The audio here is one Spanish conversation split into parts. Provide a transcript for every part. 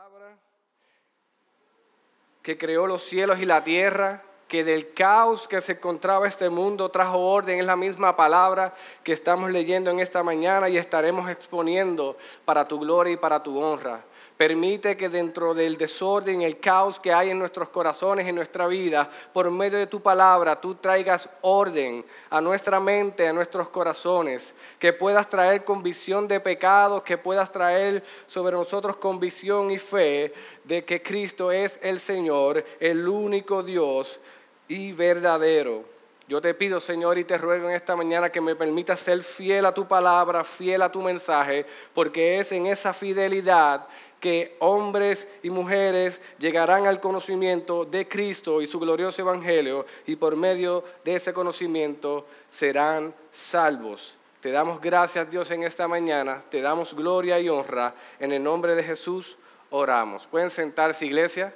palabra que creó los cielos y la tierra, que del caos que se encontraba este mundo trajo orden, es la misma palabra que estamos leyendo en esta mañana y estaremos exponiendo para tu gloria y para tu honra. Permite que dentro del desorden, el caos que hay en nuestros corazones, en nuestra vida, por medio de tu palabra, tú traigas orden a nuestra mente, a nuestros corazones, que puedas traer convicción de pecados, que puedas traer sobre nosotros convicción y fe de que Cristo es el Señor, el único Dios y verdadero. Yo te pido, Señor, y te ruego en esta mañana que me permitas ser fiel a tu palabra, fiel a tu mensaje, porque es en esa fidelidad que hombres y mujeres llegarán al conocimiento de Cristo y su glorioso Evangelio y por medio de ese conocimiento serán salvos. Te damos gracias Dios en esta mañana, te damos gloria y honra. En el nombre de Jesús oramos. Pueden sentarse iglesia.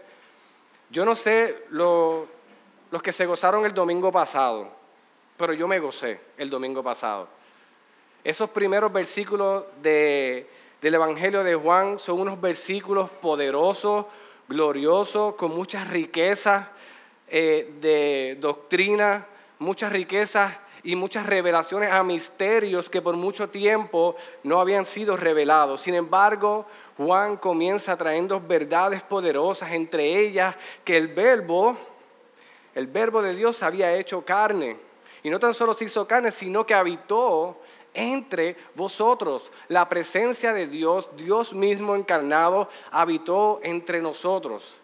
Yo no sé los que se gozaron el domingo pasado, pero yo me gocé el domingo pasado. Esos primeros versículos de del Evangelio de Juan son unos versículos poderosos, gloriosos, con muchas riquezas eh, de doctrina, muchas riquezas y muchas revelaciones a misterios que por mucho tiempo no habían sido revelados. Sin embargo, Juan comienza trayendo verdades poderosas, entre ellas que el verbo, el verbo de Dios había hecho carne. Y no tan solo se hizo carne, sino que habitó entre vosotros. La presencia de Dios, Dios mismo encarnado, habitó entre nosotros.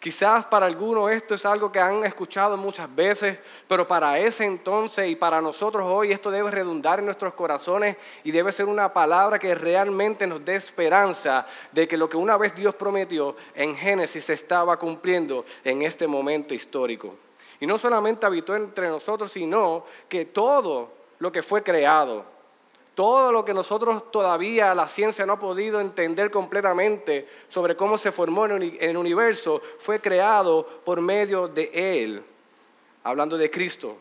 Quizás para algunos esto es algo que han escuchado muchas veces, pero para ese entonces y para nosotros hoy esto debe redundar en nuestros corazones y debe ser una palabra que realmente nos dé esperanza de que lo que una vez Dios prometió en Génesis se estaba cumpliendo en este momento histórico. Y no solamente habitó entre nosotros, sino que todo lo que fue creado. Todo lo que nosotros todavía la ciencia no ha podido entender completamente sobre cómo se formó el universo fue creado por medio de Él, hablando de Cristo.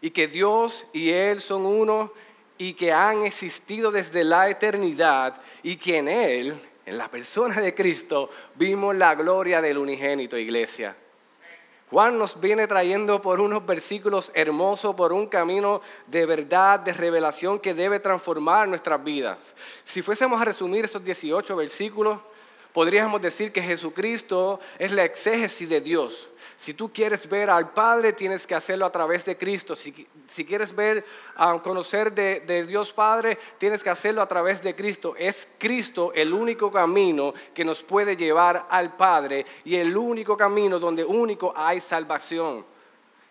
Y que Dios y Él son uno y que han existido desde la eternidad y que en Él, en la persona de Cristo, vimos la gloria del unigénito, iglesia. Juan nos viene trayendo por unos versículos hermosos, por un camino de verdad, de revelación que debe transformar nuestras vidas. Si fuésemos a resumir esos 18 versículos, podríamos decir que Jesucristo es la exégesis de Dios. Si tú quieres ver al Padre, tienes que hacerlo a través de Cristo. Si, quieres ver, a conocer de, de, Dios Padre, tienes que hacerlo a través de Cristo. Es Cristo el único camino que nos puede llevar al Padre y el único camino donde único hay salvación.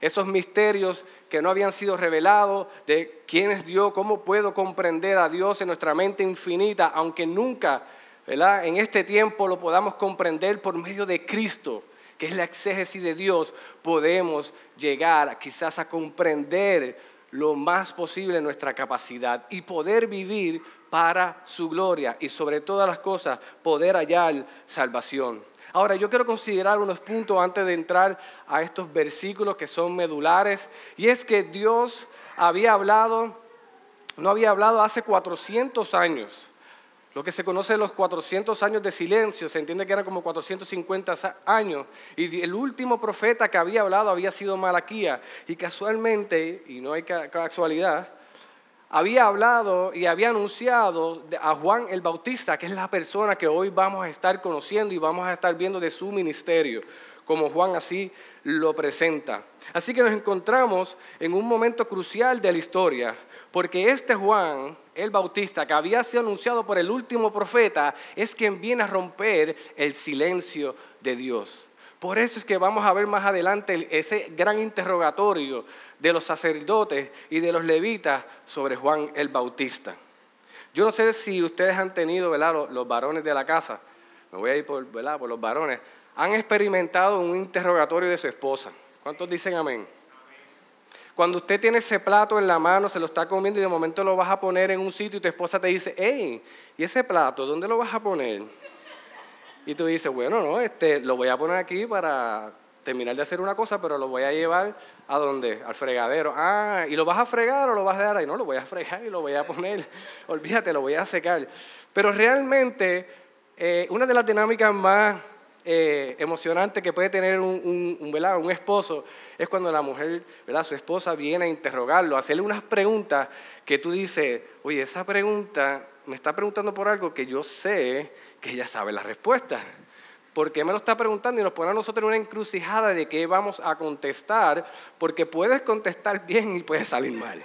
Esos misterios que no habían sido revelados de quién es Dios, cómo puedo comprender a Dios en nuestra mente infinita, aunque nunca en este tiempo lo podamos comprender por medio de Cristo, que es la exégesis de Dios, podemos llegar quizás a comprender lo más posible nuestra capacidad y poder vivir para su gloria y sobre todas las cosas poder hallar salvación. Ahora, yo quiero considerar unos puntos antes de entrar a estos versículos que son medulares, y es que Dios había hablado, no había hablado hace 400 años lo que se conoce los 400 años de silencio, se entiende que eran como 450 años. Y el último profeta que había hablado había sido Malaquía. Y casualmente, y no hay casualidad, había hablado y había anunciado a Juan el Bautista, que es la persona que hoy vamos a estar conociendo y vamos a estar viendo de su ministerio, como Juan así lo presenta. Así que nos encontramos en un momento crucial de la historia, porque este Juan el Bautista, que había sido anunciado por el último profeta, es quien viene a romper el silencio de Dios. Por eso es que vamos a ver más adelante ese gran interrogatorio de los sacerdotes y de los levitas sobre Juan el Bautista. Yo no sé si ustedes han tenido, Los, los varones de la casa, me voy a ir por, por los varones, han experimentado un interrogatorio de su esposa. ¿Cuántos dicen amén? Cuando usted tiene ese plato en la mano, se lo está comiendo y de momento lo vas a poner en un sitio y tu esposa te dice, hey, ¿y ese plato dónde lo vas a poner? Y tú dices, bueno, no, este, lo voy a poner aquí para terminar de hacer una cosa, pero lo voy a llevar a dónde? Al fregadero. Ah, ¿y lo vas a fregar o lo vas a dejar ahí? No, lo voy a fregar y lo voy a poner. Olvídate, lo voy a secar. Pero realmente eh, una de las dinámicas más eh, emocionantes que puede tener un, un, un, esposo es cuando la mujer, ¿verdad? su esposa, viene a interrogarlo, a hacerle unas preguntas que tú dices, oye, esa pregunta me está preguntando por algo que yo sé que ella sabe la respuesta. ¿Por qué me lo está preguntando? Y nos pone a nosotros en una encrucijada de qué vamos a contestar, porque puedes contestar bien y puedes salir mal.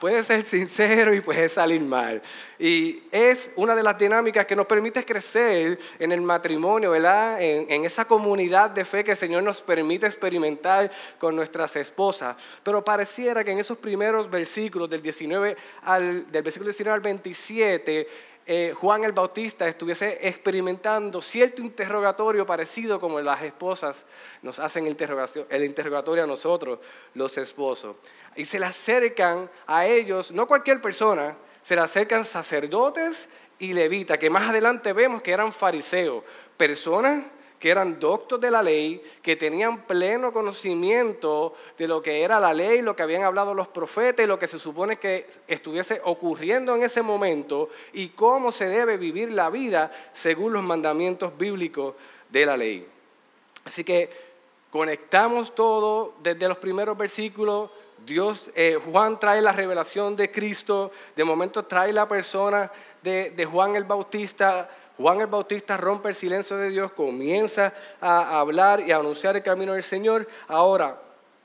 Puede ser sincero y puede salir mal. Y es una de las dinámicas que nos permite crecer en el matrimonio, ¿verdad? En, esa comunidad de fe que el Señor nos permite experimentar con nuestras esposas. Pero pareciera que en esos primeros versículos, del, 19 al, del versículo 19 al 27, eh, Juan el Bautista estuviese experimentando cierto interrogatorio parecido como las esposas nos hacen el interrogatorio a nosotros, los esposos. Y se le acercan a ellos, no cualquier persona, se le acercan sacerdotes y levitas, que más adelante vemos que eran fariseos, personas que eran doctos de la ley, que tenían pleno conocimiento de lo que era la ley, lo que habían hablado los profetas y lo que se supone que estuviese ocurriendo en ese momento y cómo se debe vivir la vida según los mandamientos bíblicos de la ley. Así que conectamos todo desde los primeros versículos. Dios, eh, Juan trae la revelación de Cristo, de momento trae la persona de, de Juan el Bautista, Juan el Bautista rompe el silencio de Dios, comienza a hablar y a anunciar el camino del Señor. Ahora,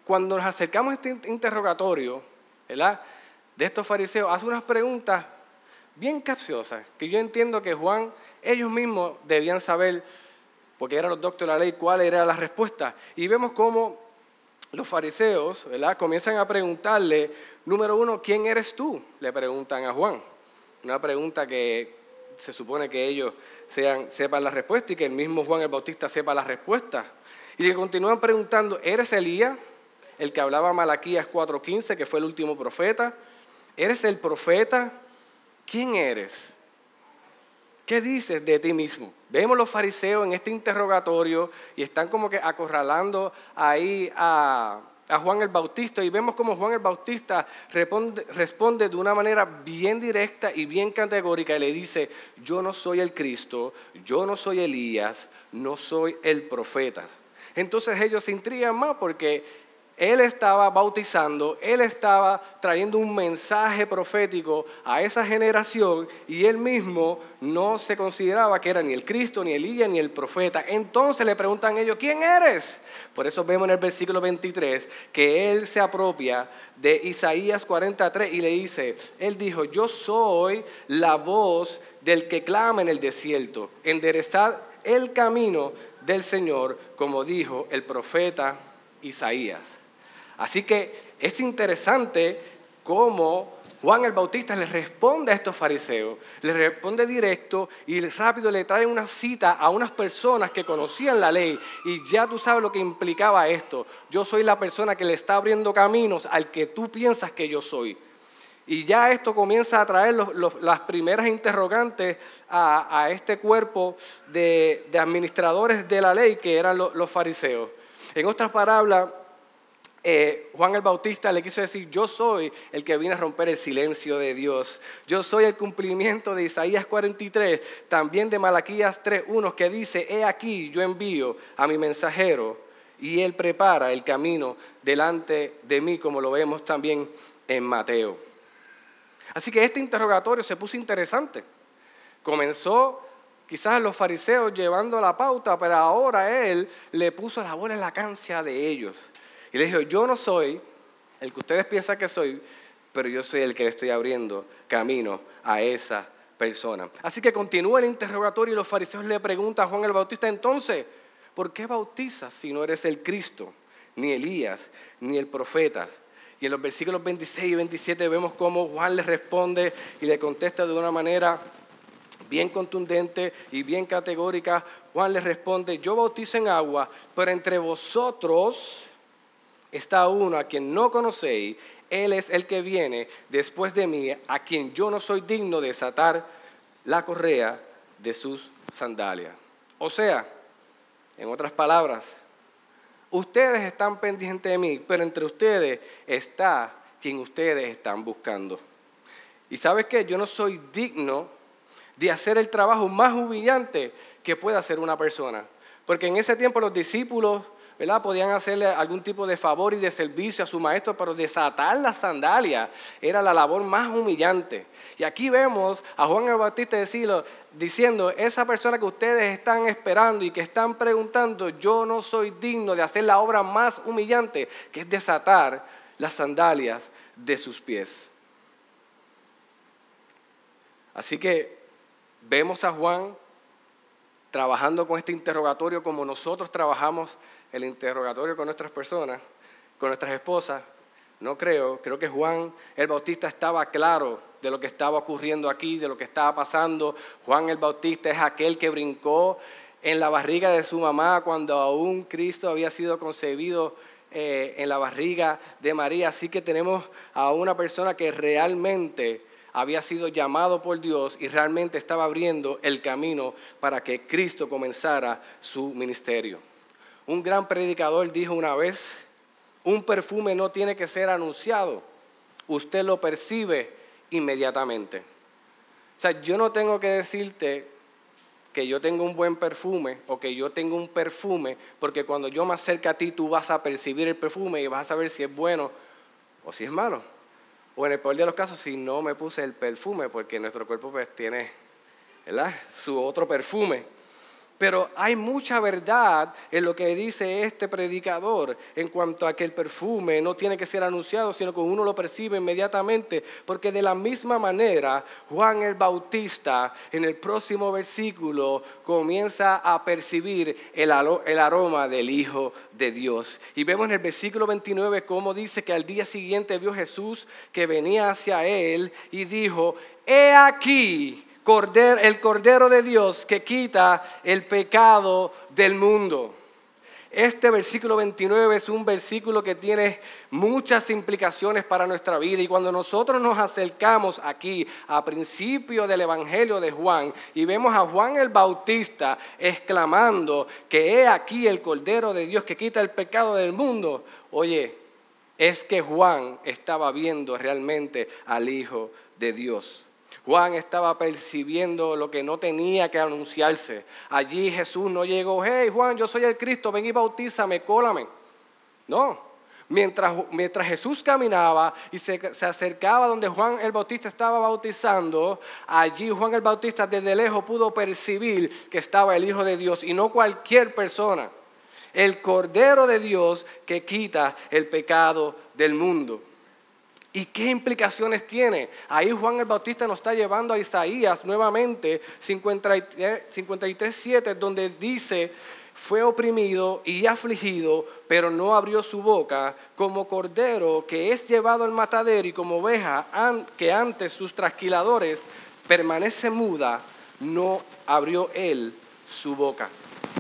cuando nos acercamos a este interrogatorio, ¿verdad? De estos fariseos, hace unas preguntas bien capciosas, que yo entiendo que Juan, ellos mismos debían saber, porque eran los doctores de la ley, cuál era la respuesta. Y vemos cómo los fariseos, ¿verdad? Comienzan a preguntarle, número uno, ¿quién eres tú? Le preguntan a Juan. Una pregunta que se supone que ellos sean, sepan la respuesta y que el mismo Juan el Bautista sepa la respuesta. Y que continúan preguntando, ¿eres Elías, el que hablaba Malaquías 4.15, que fue el último profeta? ¿Eres el profeta? ¿Quién eres? ¿Qué dices de ti mismo? Vemos los fariseos en este interrogatorio y están como que acorralando ahí a, a Juan el Bautista y vemos como Juan el Bautista responde, de una manera bien directa y bien categórica y le dice, yo no soy el Cristo, yo no soy Elías, no soy el profeta. Entonces ellos se intrigan más porque él estaba bautizando, él estaba trayendo un mensaje profético a esa generación y él mismo no se consideraba que era ni el Cristo, ni Elías, ni el profeta. Entonces le preguntan ellos, ¿quién eres? Por eso vemos en el versículo 23 que él se apropia de Isaías 43 y le dice, él dijo, yo soy la voz del que clama en el desierto, enderezad el camino del Señor, como dijo el profeta Isaías. Así que es interesante cómo Juan el Bautista le responde a estos fariseos, le responde directo y rápido le trae una cita a unas personas que conocían la ley y ya tú sabes lo que implicaba esto. Yo soy la persona que le está abriendo caminos al que tú piensas que yo soy. Y ya esto comienza a traer las primeras interrogantes a, este cuerpo de, administradores de la ley que eran los fariseos. En otras palabras, eh, Juan el Bautista le quiso decir, yo soy el que viene a romper el silencio de Dios. Yo soy el cumplimiento de Isaías 43, también de Malaquías 3.1, que dice, he aquí, yo envío a mi mensajero y él prepara el camino delante de mí, como lo vemos también en Mateo. Así que este interrogatorio se puso interesante. Comenzó quizás los fariseos llevando la pauta, pero ahora él le puso la bola en la cancia de ellos. Y le dijo, yo no soy el que ustedes piensan que soy, pero yo soy el que le estoy abriendo camino a esa persona. Así que continúa el interrogatorio y los fariseos le preguntan a Juan el Bautista, entonces, ¿por qué bautizas si no eres el Cristo, ni Elías, ni el profeta? Y en los versículos 26 y 27 vemos cómo Juan le responde y le contesta de una manera bien contundente y bien categórica. Juan le responde, yo bautizo en agua, pero entre vosotros está uno a quien no conocéis, Él es el que viene después de mí, a quien yo no soy digno de desatar la correa de sus sandalias. O sea, en otras palabras, ustedes están pendientes de mí, pero entre ustedes está quien ustedes están buscando. Y sabes qué, yo no soy digno de hacer el trabajo más humillante que pueda hacer una persona. Porque en ese tiempo los discípulos ¿verdad? podían hacerle algún tipo de favor y de servicio a su maestro, pero desatar las sandalias era la labor más humillante. Y aquí vemos a Juan el Bautista decirlo, diciendo, esa persona que ustedes están esperando y que están preguntando, yo no soy digno de hacer la obra más humillante, que es desatar las sandalias de sus pies. Así que vemos a Juan trabajando con este interrogatorio como nosotros trabajamos el interrogatorio con nuestras personas, con nuestras esposas. No creo, creo que Juan el Bautista estaba claro de lo que estaba ocurriendo aquí, de lo que estaba pasando. Juan el Bautista es aquel que brincó en la barriga de su mamá cuando aún Cristo había sido concebido eh, en la barriga de María. Así que tenemos a una persona que realmente había sido llamado por Dios y realmente estaba abriendo el camino para que Cristo comenzara su ministerio. Un gran predicador dijo una vez, un perfume no tiene que ser anunciado, usted lo percibe inmediatamente. O sea, yo no tengo que decirte que yo tengo un buen perfume o que yo tengo un perfume, porque cuando yo me acerco a ti tú vas a percibir el perfume y vas a saber si es bueno o si es malo. O en el peor de los casos, si no me puse el perfume, porque nuestro cuerpo pues tiene su otro perfume. Pero hay mucha verdad en lo que dice este predicador en cuanto a que el perfume no tiene que ser anunciado, sino que uno lo percibe inmediatamente, porque de la misma manera Juan el Bautista en el próximo versículo comienza a percibir el, aroma del Hijo de Dios. Y vemos en el versículo 29 cómo dice que al día siguiente vio Jesús que venía hacia él y dijo, he aquí el Cordero de Dios que quita el pecado del mundo. Este versículo 29 es un versículo que tiene muchas implicaciones para nuestra vida y cuando nosotros nos acercamos aquí a principio del Evangelio de Juan y vemos a Juan el Bautista exclamando que he aquí el Cordero de Dios que quita el pecado del mundo, oye, es que Juan estaba viendo realmente al Hijo de Dios. Juan estaba percibiendo lo que no tenía que anunciarse. Allí Jesús no llegó, hey Juan, yo soy el Cristo, ven y bautízame, cólame. No. Mientras, mientras Jesús caminaba y se, se acercaba donde Juan el Bautista estaba bautizando, allí Juan el Bautista desde lejos pudo percibir que estaba el Hijo de Dios y no cualquier persona. El Cordero de Dios que quita el pecado del mundo. ¿Y qué implicaciones tiene? Ahí Juan el Bautista nos está llevando a Isaías nuevamente 53.7, donde dice, fue oprimido y afligido, pero no abrió su boca, como cordero que es llevado al matadero y como oveja que antes sus trasquiladores permanece muda, no abrió él su boca.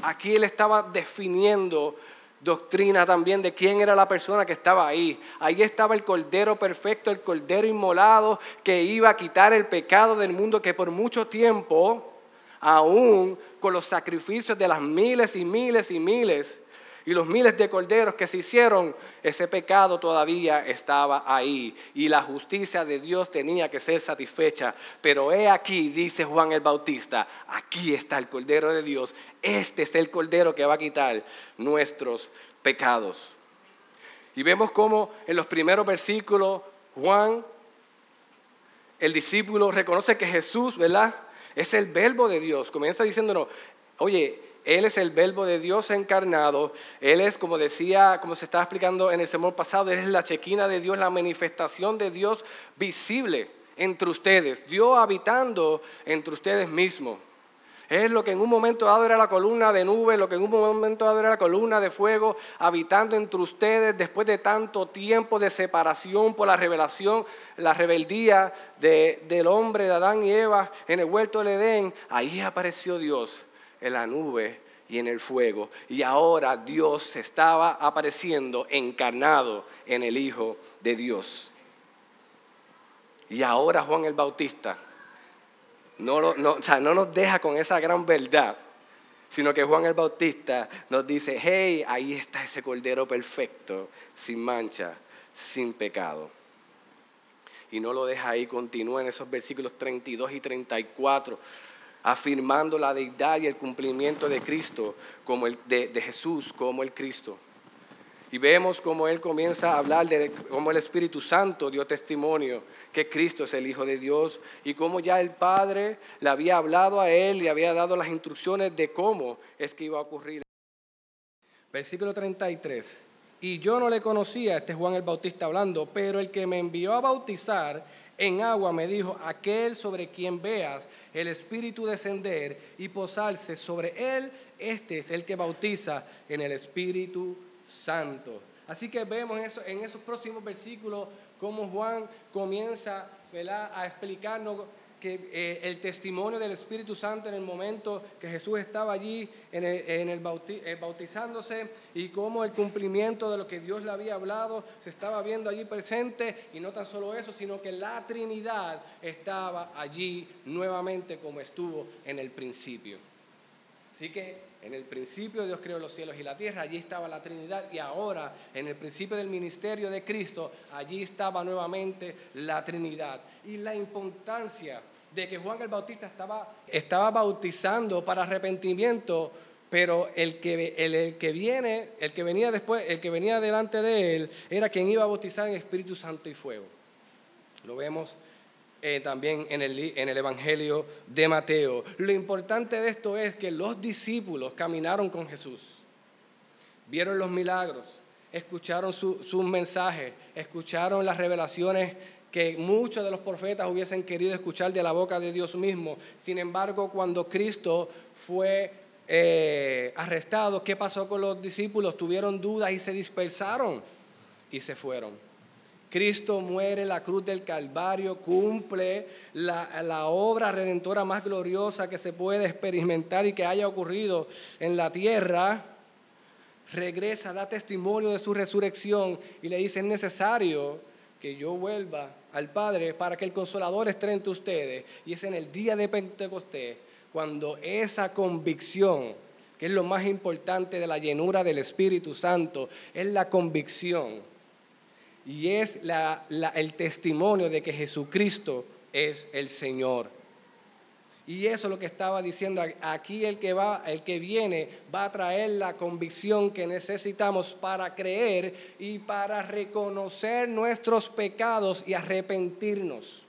Aquí él estaba definiendo doctrina también de quién era la persona que estaba ahí. Ahí estaba el Cordero perfecto, el Cordero inmolado que iba a quitar el pecado del mundo que por mucho tiempo, aún con los sacrificios de las miles y miles y miles y los miles de corderos que se hicieron, ese pecado todavía estaba ahí y la justicia de Dios tenía que ser satisfecha. Pero he aquí, dice Juan el Bautista, aquí está el cordero de Dios. Este es el cordero que va a quitar nuestros pecados. Y vemos cómo en los primeros versículos Juan, el discípulo, reconoce que Jesús, ¿verdad? Es el verbo de Dios. Comienza diciéndonos, oye, él es el verbo de Dios encarnado. Él es, como decía, como se estaba explicando en el sermón pasado, Él es la chequina de Dios, la manifestación de Dios visible entre ustedes. Dios habitando entre ustedes mismos. Es lo que en un momento dado era la columna de nube, lo que en un momento dado era la columna de fuego, habitando entre ustedes después de tanto tiempo de separación por la revelación, la rebeldía del hombre de Adán y Eva en el huerto del Edén. Ahí apareció Dios en la nube y en el fuego. Y ahora Dios estaba apareciendo encarnado en el Hijo de Dios. Y ahora Juan el Bautista no, no, no nos deja con esa gran verdad, sino que Juan el Bautista nos dice, hey, ahí está ese cordero perfecto, sin mancha, sin pecado. Y no lo deja ahí, continúa en esos versículos 32 y 34 afirmando la deidad y el cumplimiento de Cristo, como el, de, Jesús como el Cristo. Y vemos cómo él comienza a hablar de cómo el Espíritu Santo dio testimonio que Cristo es el Hijo de Dios y cómo ya el Padre le había hablado a él y había dado las instrucciones de cómo es que iba a ocurrir. Versículo 33. Y yo no le conocía, este Juan el Bautista hablando, pero el que me envió a bautizar en agua me dijo, aquel sobre quien veas el Espíritu descender y posarse sobre él, este es el que bautiza en el Espíritu Santo. Así que vemos eso, en esos próximos versículos cómo Juan comienza a explicarnos que eh, el testimonio del Espíritu Santo en el momento que Jesús estaba allí en el, eh, bautizándose y cómo el cumplimiento de lo que Dios le había hablado se estaba viendo allí presente y no tan solo eso, sino que la Trinidad estaba allí nuevamente como estuvo en el principio. Así que en el principio Dios creó los cielos y la tierra, allí estaba la Trinidad y ahora en el principio del ministerio de Cristo, allí estaba nuevamente la Trinidad. Y la importancia de que Juan el Bautista estaba, estaba bautizando para arrepentimiento, pero el que, el, que viene, el que venía después, el que venía delante de él, era quien iba a bautizar en Espíritu Santo y fuego. Lo vemos eh, también en el, en el Evangelio de Mateo. Lo importante de esto es que los discípulos caminaron con Jesús, vieron los milagros, escucharon sus su mensajes, escucharon las revelaciones que muchos de los profetas hubiesen querido escuchar de la boca de Dios mismo. Sin embargo, cuando Cristo fue eh, arrestado, ¿qué pasó con los discípulos? Tuvieron dudas y se dispersaron y se fueron. Cristo muere en la cruz del Calvario, cumple la, obra redentora más gloriosa que se puede experimentar y que haya ocurrido en la tierra. Regresa, da testimonio de su resurrección y le dice, es necesario que yo vuelva al Padre para que el consolador esté entre ustedes. Y es en el día de Pentecostés cuando esa convicción, que es lo más importante de la llenura del Espíritu Santo, es la convicción y es el testimonio de que Jesucristo es el Señor. Y eso es lo que estaba diciendo. Aquí el que va, el que viene, va a traer la convicción que necesitamos para creer y para reconocer nuestros pecados y arrepentirnos.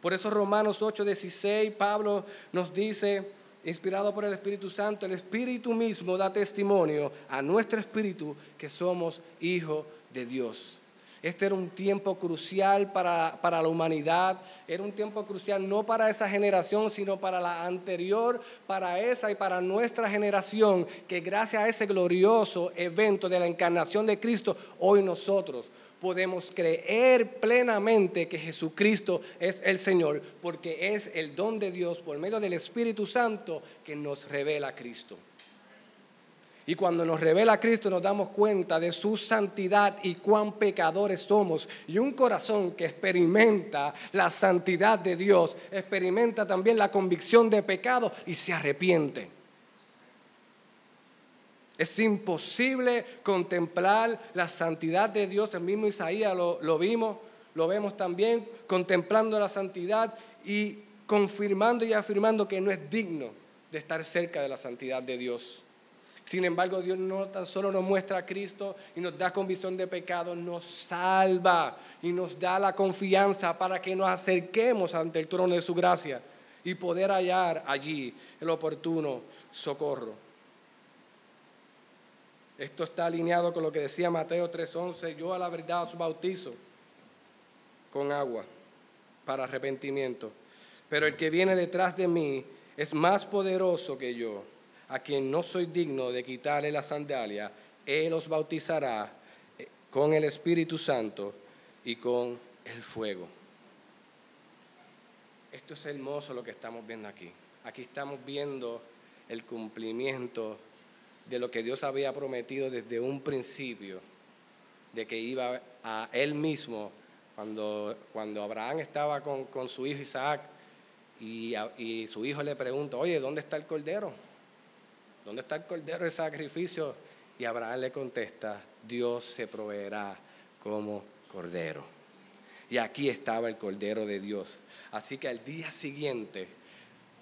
Por eso Romanos 8:16, Pablo nos dice, inspirado por el Espíritu Santo, el Espíritu mismo da testimonio a nuestro espíritu que somos hijos de Dios. Este era un tiempo crucial para, la humanidad, era un tiempo crucial no para esa generación, sino para la anterior, para esa y para nuestra generación, que gracias a ese glorioso evento de la encarnación de Cristo, hoy nosotros podemos creer plenamente que Jesucristo es el Señor, porque es el don de Dios por medio del Espíritu Santo que nos revela a Cristo. Y cuando nos revela Cristo nos damos cuenta de su santidad y cuán pecadores somos. Y un corazón que experimenta la santidad de Dios, experimenta también la convicción de pecado y se arrepiente. Es imposible contemplar la santidad de Dios. El mismo Isaías lo, lo vimos, lo vemos también contemplando la santidad y confirmando y afirmando que no es digno de estar cerca de la santidad de Dios. Sin embargo, Dios no tan solo nos muestra a Cristo y nos da convicción de pecado, nos salva y nos da la confianza para que nos acerquemos ante el trono de su gracia y poder hallar allí el oportuno socorro. Esto está alineado con lo que decía Mateo 3:11, yo a la verdad os bautizo con agua para arrepentimiento, pero el que viene detrás de mí es más poderoso que yo a quien no soy digno de quitarle la sandalia, Él os bautizará eh, con el Espíritu Santo y con el fuego. Esto es hermoso lo que estamos viendo aquí. Aquí estamos viendo el cumplimiento de lo que Dios había prometido desde un principio, de que iba a Él mismo, cuando, cuando Abraham estaba con, con su hijo Isaac y, y su hijo le pregunta, oye, ¿dónde está el cordero? ¿Dónde está el cordero de sacrificio? Y Abraham le contesta, Dios se proveerá como cordero. Y aquí estaba el cordero de Dios. Así que al día siguiente,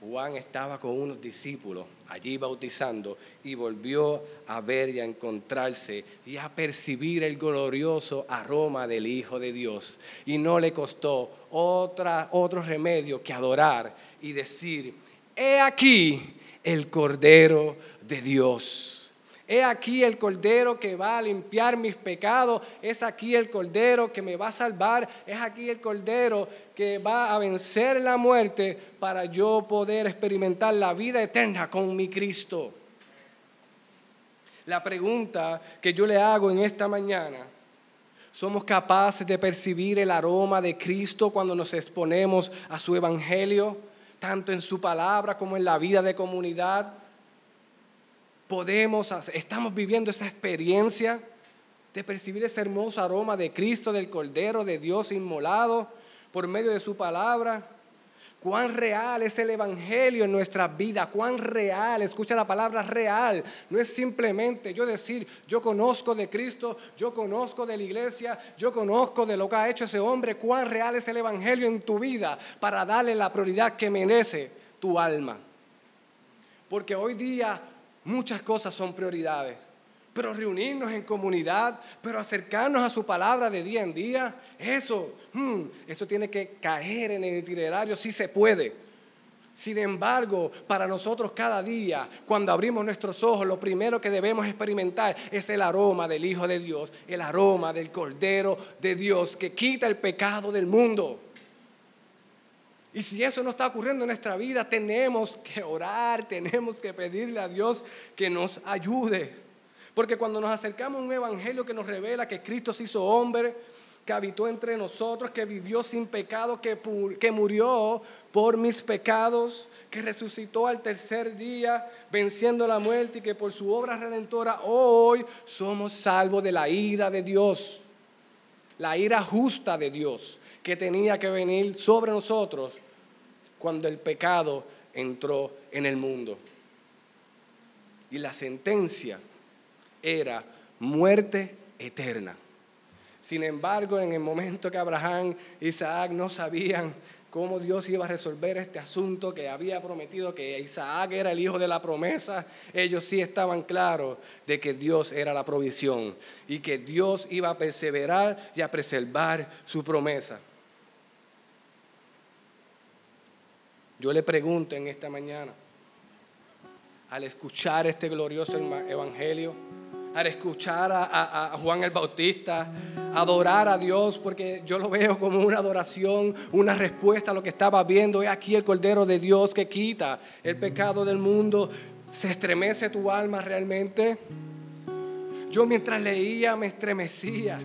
Juan estaba con unos discípulos allí bautizando y volvió a ver y a encontrarse y a percibir el glorioso aroma del Hijo de Dios. Y no le costó otra, otro remedio que adorar y decir, he aquí el Cordero de Dios He aquí el cordero que va a limpiar mis pecados. Es aquí el cordero que me va a salvar. Es aquí el cordero que va a vencer la muerte para yo poder experimentar la vida eterna con mi Cristo. La pregunta que yo le hago en esta mañana, ¿somos capaces de percibir el aroma de Cristo cuando nos exponemos a su evangelio, tanto en su palabra como en la vida de comunidad? podemos, estamos viviendo esa experiencia de percibir ese hermoso aroma de Cristo, del Cordero de Dios inmolado por medio de su palabra. Cuán real es el Evangelio en nuestra vida, cuán real, escucha la palabra real, no es simplemente yo decir, yo conozco de Cristo, yo conozco de la iglesia, yo conozco de lo que ha hecho ese hombre, cuán real es el Evangelio en tu vida para darle la prioridad que merece tu alma. Porque hoy día Muchas cosas son prioridades, pero reunirnos en comunidad, pero acercarnos a su palabra de día en día, eso, hmm, eso tiene que caer en el itinerario si se puede. Sin embargo, para nosotros cada día, cuando abrimos nuestros ojos, lo primero que debemos experimentar es el aroma del Hijo de Dios, el aroma del Cordero de Dios que quita el pecado del mundo. Y si eso no está ocurriendo en nuestra vida, tenemos que orar, tenemos que pedirle a Dios que nos ayude. Porque cuando nos acercamos a un evangelio que nos revela que Cristo se hizo hombre, que habitó entre nosotros, que vivió sin pecado, que, que murió por mis pecados, que resucitó al tercer día, venciendo la muerte y que por su obra redentora hoy somos salvos de la ira de Dios, la ira justa de Dios que tenía que venir sobre nosotros cuando el pecado entró en el mundo. Y la sentencia era muerte eterna. Sin embargo, en el momento que Abraham y Isaac no sabían cómo Dios iba a resolver este asunto que había prometido que Isaac era el hijo de la promesa, ellos sí estaban claros de que Dios era la provisión y que Dios iba a perseverar y a preservar su promesa. Yo le pregunto en esta mañana, al escuchar este glorioso evangelio, al escuchar a, Juan el Bautista, adorar a Dios, porque yo lo veo como una adoración, una respuesta a lo que estaba viendo. He aquí el Cordero de Dios que quita el pecado del mundo. ¿Se estremece tu alma realmente? Yo mientras leía me estremecía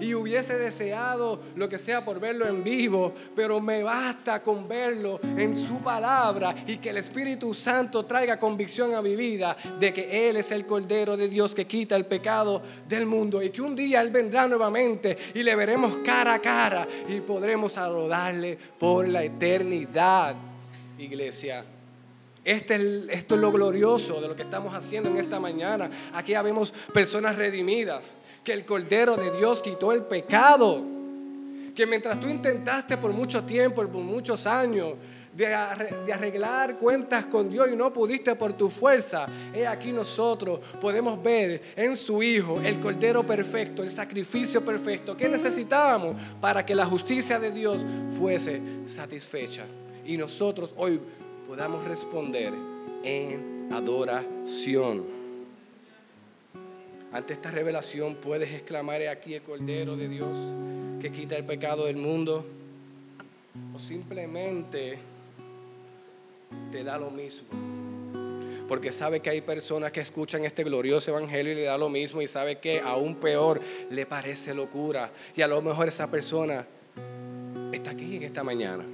y hubiese deseado lo que sea por verlo en vivo, pero me basta con verlo en su palabra y que el Espíritu Santo traiga convicción a mi vida de que Él es el Cordero de Dios que quita el pecado del mundo y que un día Él vendrá nuevamente y le veremos cara a cara y podremos adorarle por la eternidad, iglesia. Este es, esto es lo glorioso de lo que estamos haciendo en esta mañana. Aquí habemos personas redimidas que el Cordero de Dios quitó el pecado. Que mientras tú intentaste por mucho tiempo, por muchos años, de, arreglar cuentas con Dios y no pudiste por tu fuerza, he aquí nosotros podemos ver en su Hijo el Cordero perfecto, el sacrificio perfecto que necesitábamos para que la justicia de Dios fuese satisfecha. Y nosotros hoy podamos responder en adoración. Ante esta revelación puedes exclamar aquí el Cordero de Dios que quita el pecado del mundo. O simplemente te da lo mismo. Porque sabe que hay personas que escuchan este glorioso evangelio y le da lo mismo y sabe que aún peor le parece locura. Y a lo mejor esa persona está aquí en esta mañana.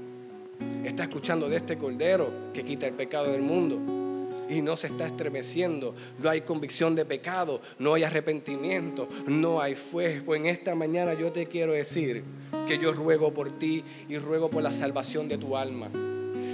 Está escuchando de este cordero que quita el pecado del mundo y no se está estremeciendo. No hay convicción de pecado, no hay arrepentimiento, no hay. Pues en esta mañana yo te quiero decir que yo ruego por ti y ruego por la salvación de tu alma.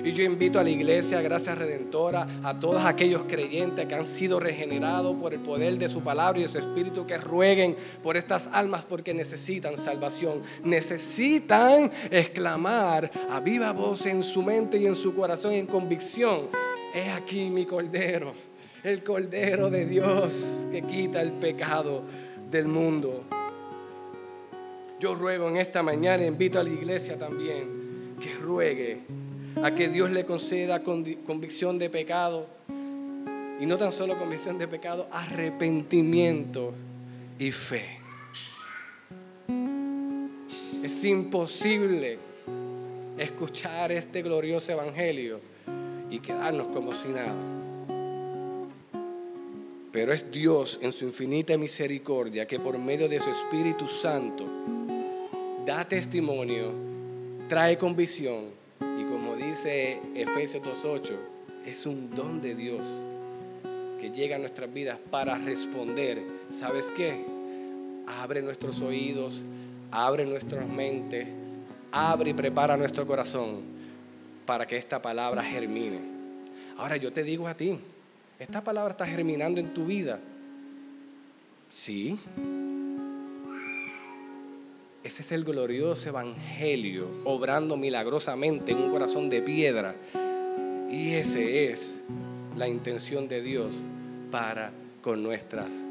Y yo invito a la iglesia, gracias redentora, a todos aquellos creyentes que han sido regenerados por el poder de su palabra y de su espíritu, que rueguen por estas almas porque necesitan salvación. Necesitan exclamar a viva voz en su mente y en su corazón en convicción. He aquí mi cordero, el cordero de Dios que quita el pecado del mundo. Yo ruego en esta mañana, invito a la iglesia también, que ruegue a que Dios le conceda convicción de pecado. Y no tan solo convicción de pecado, arrepentimiento y fe. Es imposible escuchar este glorioso evangelio y quedarnos como si nada. Pero es Dios en su infinita misericordia que por medio de su Espíritu Santo da testimonio, trae convicción dice Efesios 2.8, es un don de Dios que llega a nuestras vidas para responder. ¿Sabes qué? Abre nuestros oídos, abre nuestras mentes, abre y prepara nuestro corazón para que esta palabra germine. Ahora yo te digo a ti, ¿esta palabra está germinando en tu vida? Sí. Ese es el glorioso evangelio obrando milagrosamente en un corazón de piedra. Y esa es la intención de Dios para con nuestras